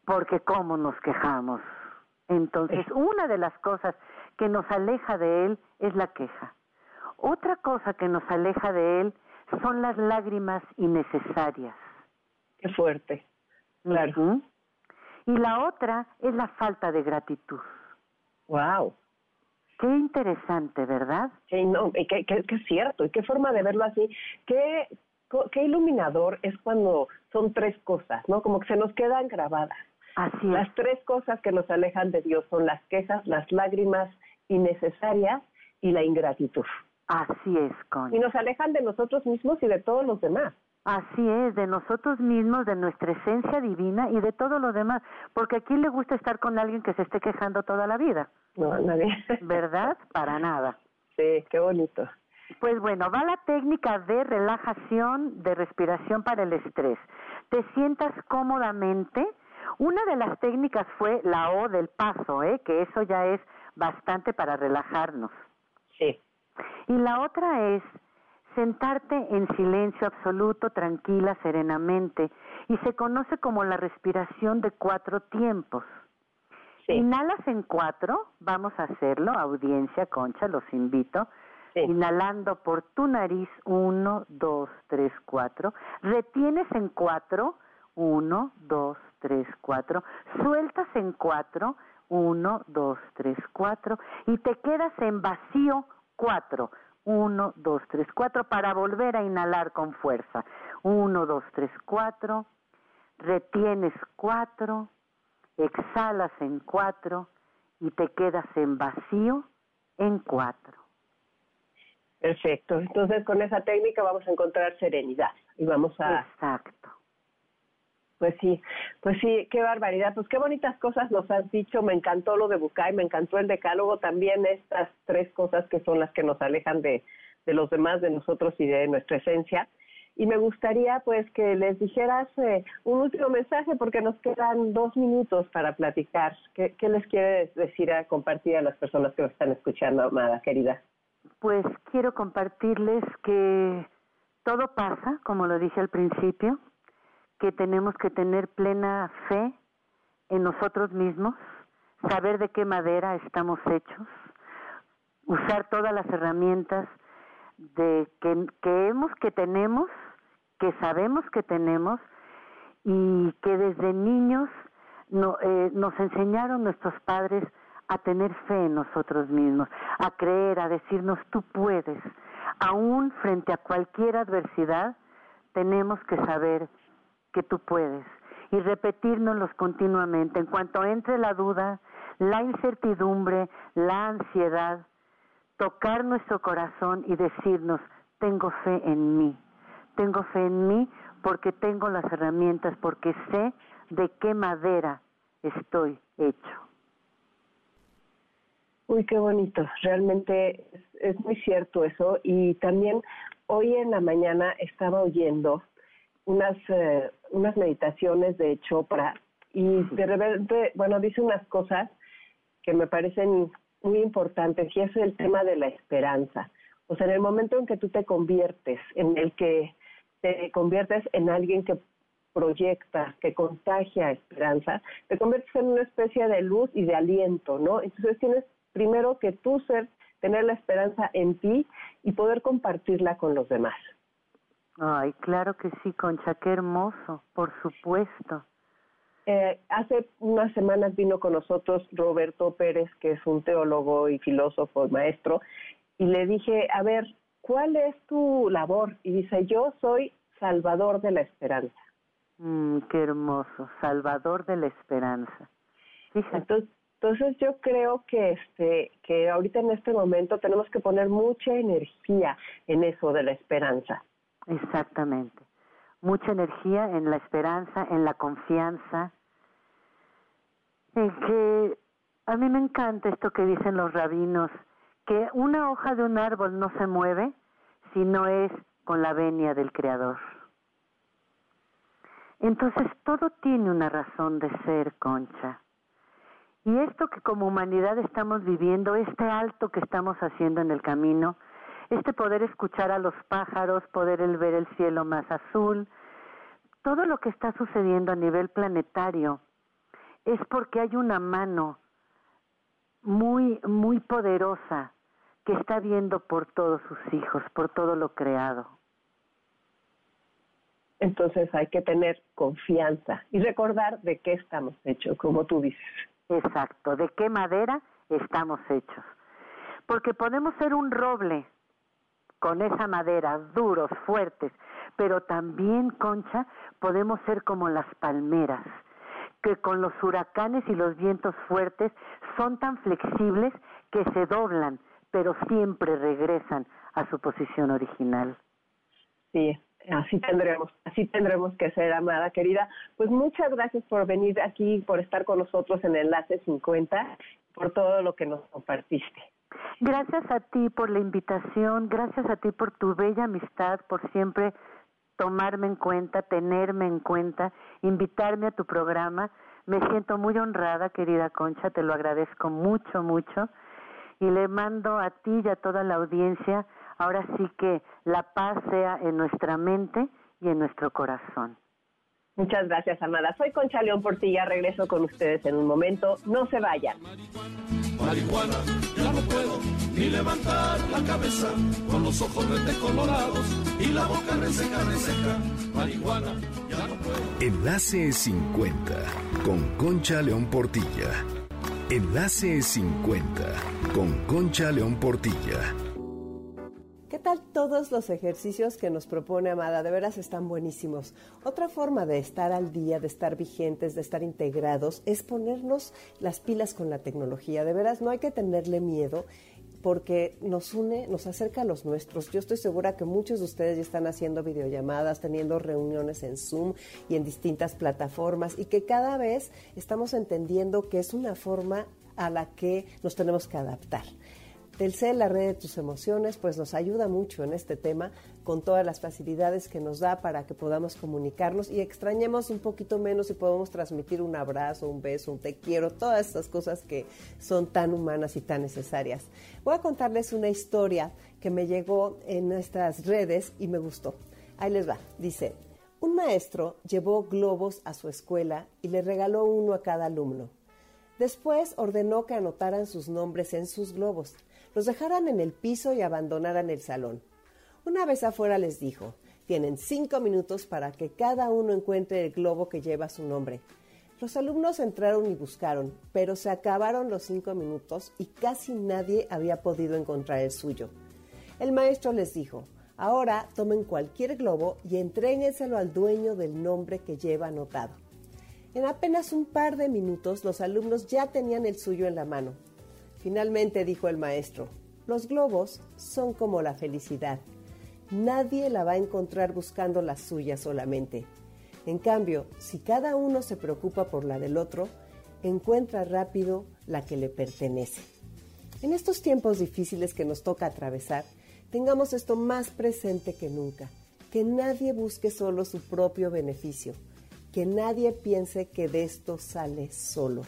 Porque cómo nos quejamos. Entonces, una de las cosas que nos aleja de Él es la queja. Otra cosa que nos aleja de Él son las lágrimas innecesarias. Qué fuerte. Claro. Y la otra es la falta de gratitud. Wow. Qué interesante, ¿verdad? Sí, no, qué cierto, y qué forma de verlo así. Qué, qué iluminador es cuando son tres cosas, ¿no? Como que se nos quedan grabadas. Así Las es. tres cosas que nos alejan de Dios son las quejas, las lágrimas innecesarias y la ingratitud. Así es, Concha. Y nos alejan de nosotros mismos y de todos los demás. Así es, de nosotros mismos, de nuestra esencia divina y de todo lo demás. Porque a quién le gusta estar con alguien que se esté quejando toda la vida, No, a nadie. *laughs* ¿verdad? Para nada. Sí, qué bonito. Pues bueno, va la técnica de relajación, de respiración para el estrés. Te sientas cómodamente. Una de las técnicas fue la O del paso, ¿eh? que eso ya es bastante para relajarnos. Sí. Y la otra es sentarte en silencio absoluto, tranquila, serenamente, y se conoce como la respiración de cuatro tiempos. Sí. Inhalas en cuatro, vamos a hacerlo, audiencia, concha, los invito. Sí. Inhalando por tu nariz, uno, dos, tres, cuatro. Retienes en cuatro, uno, dos, tres, cuatro. Sueltas en cuatro, uno, dos, tres, cuatro. Y te quedas en vacío, cuatro. Uno, dos, tres, cuatro, para volver a inhalar con fuerza. Uno, dos, tres, cuatro. Retienes cuatro. Exhalas en cuatro. Y te quedas en vacío en cuatro. Perfecto. Entonces, con esa técnica vamos a encontrar serenidad y vamos a, Exacto. Pues sí, pues sí, qué barbaridad. Pues qué bonitas cosas nos has dicho. Me encantó lo de Bucay, me encantó el decálogo. También estas tres cosas que son las que nos alejan de, de los demás, de nosotros y de nuestra esencia. Y me gustaría pues que les dijeras eh, un último mensaje porque nos quedan dos minutos para platicar. ¿Qué, qué les quieres decir a compartir a las personas que nos están escuchando, amada querida? Pues quiero compartirles que todo pasa, como lo dije al principio, que tenemos que tener plena fe en nosotros mismos, saber de qué madera estamos hechos, usar todas las herramientas de que, que hemos, que tenemos, que sabemos que tenemos y que desde niños no, eh, nos enseñaron nuestros padres a tener fe en nosotros mismos, a creer, a decirnos tú puedes. Aún frente a cualquier adversidad, tenemos que saber que tú puedes. y repetírnoslos continuamente. En cuanto entre la duda, la incertidumbre, la ansiedad, tocar nuestro corazón y decirnos, tengo fe en mí, tengo fe en mí porque tengo las herramientas, porque sé de qué madera estoy hecho. Uy, qué bonito. Realmente es, muy cierto eso. Y también hoy en la mañana estaba oyendo unas, eh, unas meditaciones de Chopra y de repente, bueno, dice unas cosas que me parecen muy importantes y es el tema de la esperanza. O sea, en el momento en que tú te conviertes, en el que te conviertes en alguien que proyecta, que contagia esperanza, te conviertes en una especie de luz y de aliento, ¿no? Entonces tienes primero que tú ser, tener la esperanza en ti y poder compartirla con los demás. Ay, claro que sí, Concha, qué hermoso, por supuesto. Eh, hace unas semanas vino con nosotros Roberto Pérez, que es un teólogo y filósofo, maestro, y le dije, a ver, ¿cuál es tu labor? Y dice, yo soy salvador de la esperanza. Mm, qué hermoso, salvador de la esperanza. Fíjate. Entonces, entonces yo creo que este que ahorita en este momento tenemos que poner mucha energía en eso de la esperanza. Exactamente. Mucha energía en la esperanza, en la confianza, en que a mí me encanta esto que dicen los rabinos, que una hoja de un árbol no se mueve si no es con la venia del Creador. Entonces todo tiene una razón de ser, Concha. Y esto que como humanidad estamos viviendo, este alto que estamos haciendo en el camino, este poder escuchar a los pájaros, poder ver el cielo más azul, todo lo que está sucediendo a nivel planetario es porque hay una mano muy, muy poderosa que está viendo por todos sus hijos, por todo lo creado. Entonces hay que tener confianza y recordar de qué estamos hechos, como tú dices. Exacto, de qué madera estamos hechos. Porque podemos ser un roble con esa madera, duros, fuertes, pero también, Concha, podemos ser como las palmeras, que con los huracanes y los vientos fuertes son tan flexibles que se doblan, pero siempre regresan a su posición original. Sí, Así tendremos, así tendremos que ser, amada querida. Pues muchas gracias por venir aquí, por estar con nosotros en Enlace 50, por todo lo que nos compartiste. Gracias a ti por la invitación, gracias a ti por tu bella amistad, por siempre tomarme en cuenta, tenerme en cuenta, invitarme a tu programa. Me siento muy honrada, querida Concha, te lo agradezco mucho, mucho. Y le mando a ti y a toda la audiencia ahora sí que la paz sea en nuestra mente y en nuestro corazón. Muchas gracias, Amada. Soy Concha León Portilla, regreso con ustedes en un momento. No se vayan. Marihuana, no puedo ni levantar la cabeza con los ojos colorados y la boca reseca, reseca. Marihuana, ya no puedo. Enlace 50 con Concha León Portilla. Enlace 50 con Concha León Portilla. ¿Qué tal todos los ejercicios que nos propone Amada? De veras están buenísimos. Otra forma de estar al día, de estar vigentes, de estar integrados, es ponernos las pilas con la tecnología. De veras, no hay que tenerle miedo porque nos une, nos acerca a los nuestros. Yo estoy segura que muchos de ustedes ya están haciendo videollamadas, teniendo reuniones en Zoom y en distintas plataformas y que cada vez estamos entendiendo que es una forma a la que nos tenemos que adaptar. Telcel, la red de tus emociones, pues nos ayuda mucho en este tema con todas las facilidades que nos da para que podamos comunicarnos y extrañemos un poquito menos y podamos transmitir un abrazo, un beso, un te quiero, todas estas cosas que son tan humanas y tan necesarias. Voy a contarles una historia que me llegó en nuestras redes y me gustó. Ahí les va. Dice, un maestro llevó globos a su escuela y le regaló uno a cada alumno. Después ordenó que anotaran sus nombres en sus globos los dejaran en el piso y abandonaran el salón. Una vez afuera les dijo, tienen cinco minutos para que cada uno encuentre el globo que lleva su nombre. Los alumnos entraron y buscaron, pero se acabaron los cinco minutos y casi nadie había podido encontrar el suyo. El maestro les dijo, ahora tomen cualquier globo y entréguenselo al dueño del nombre que lleva anotado. En apenas un par de minutos los alumnos ya tenían el suyo en la mano. Finalmente dijo el maestro, los globos son como la felicidad. Nadie la va a encontrar buscando la suya solamente. En cambio, si cada uno se preocupa por la del otro, encuentra rápido la que le pertenece. En estos tiempos difíciles que nos toca atravesar, tengamos esto más presente que nunca, que nadie busque solo su propio beneficio que nadie piense que de esto sale solo.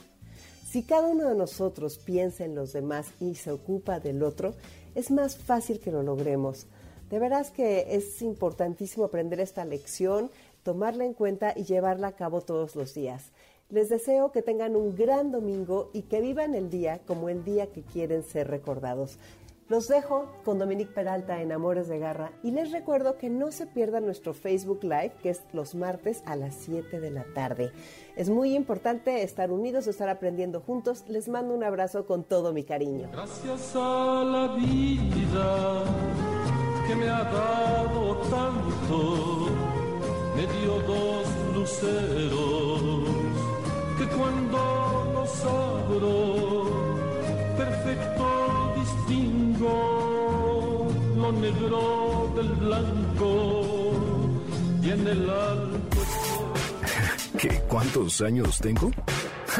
Si cada uno de nosotros piensa en los demás y se ocupa del otro, es más fácil que lo logremos. De veras que es importantísimo aprender esta lección, tomarla en cuenta y llevarla a cabo todos los días. Les deseo que tengan un gran domingo y que vivan el día como el día que quieren ser recordados. Los dejo con Dominique Peralta en Amores de Garra y les recuerdo que no se pierdan nuestro Facebook Live, que es los martes a las 7 de la tarde. Es muy importante estar unidos, estar aprendiendo juntos. Les mando un abrazo con todo mi cariño. Gracias a la vida que me ha dado tanto, me dio dos luceros que cuando los abro, perfecto lo negro del blanco y el alto. *laughs* ¿Qué? ¿Cuántos años tengo?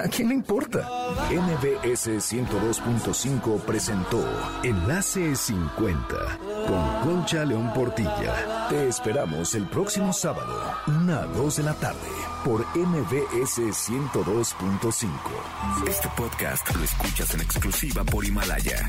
¿A quién le importa? NBS 102.5 presentó Enlace 50 con Concha León Portilla. Te esperamos el próximo sábado, una a 2 de la tarde, por NBS 102.5. Este podcast lo escuchas en exclusiva por Himalaya.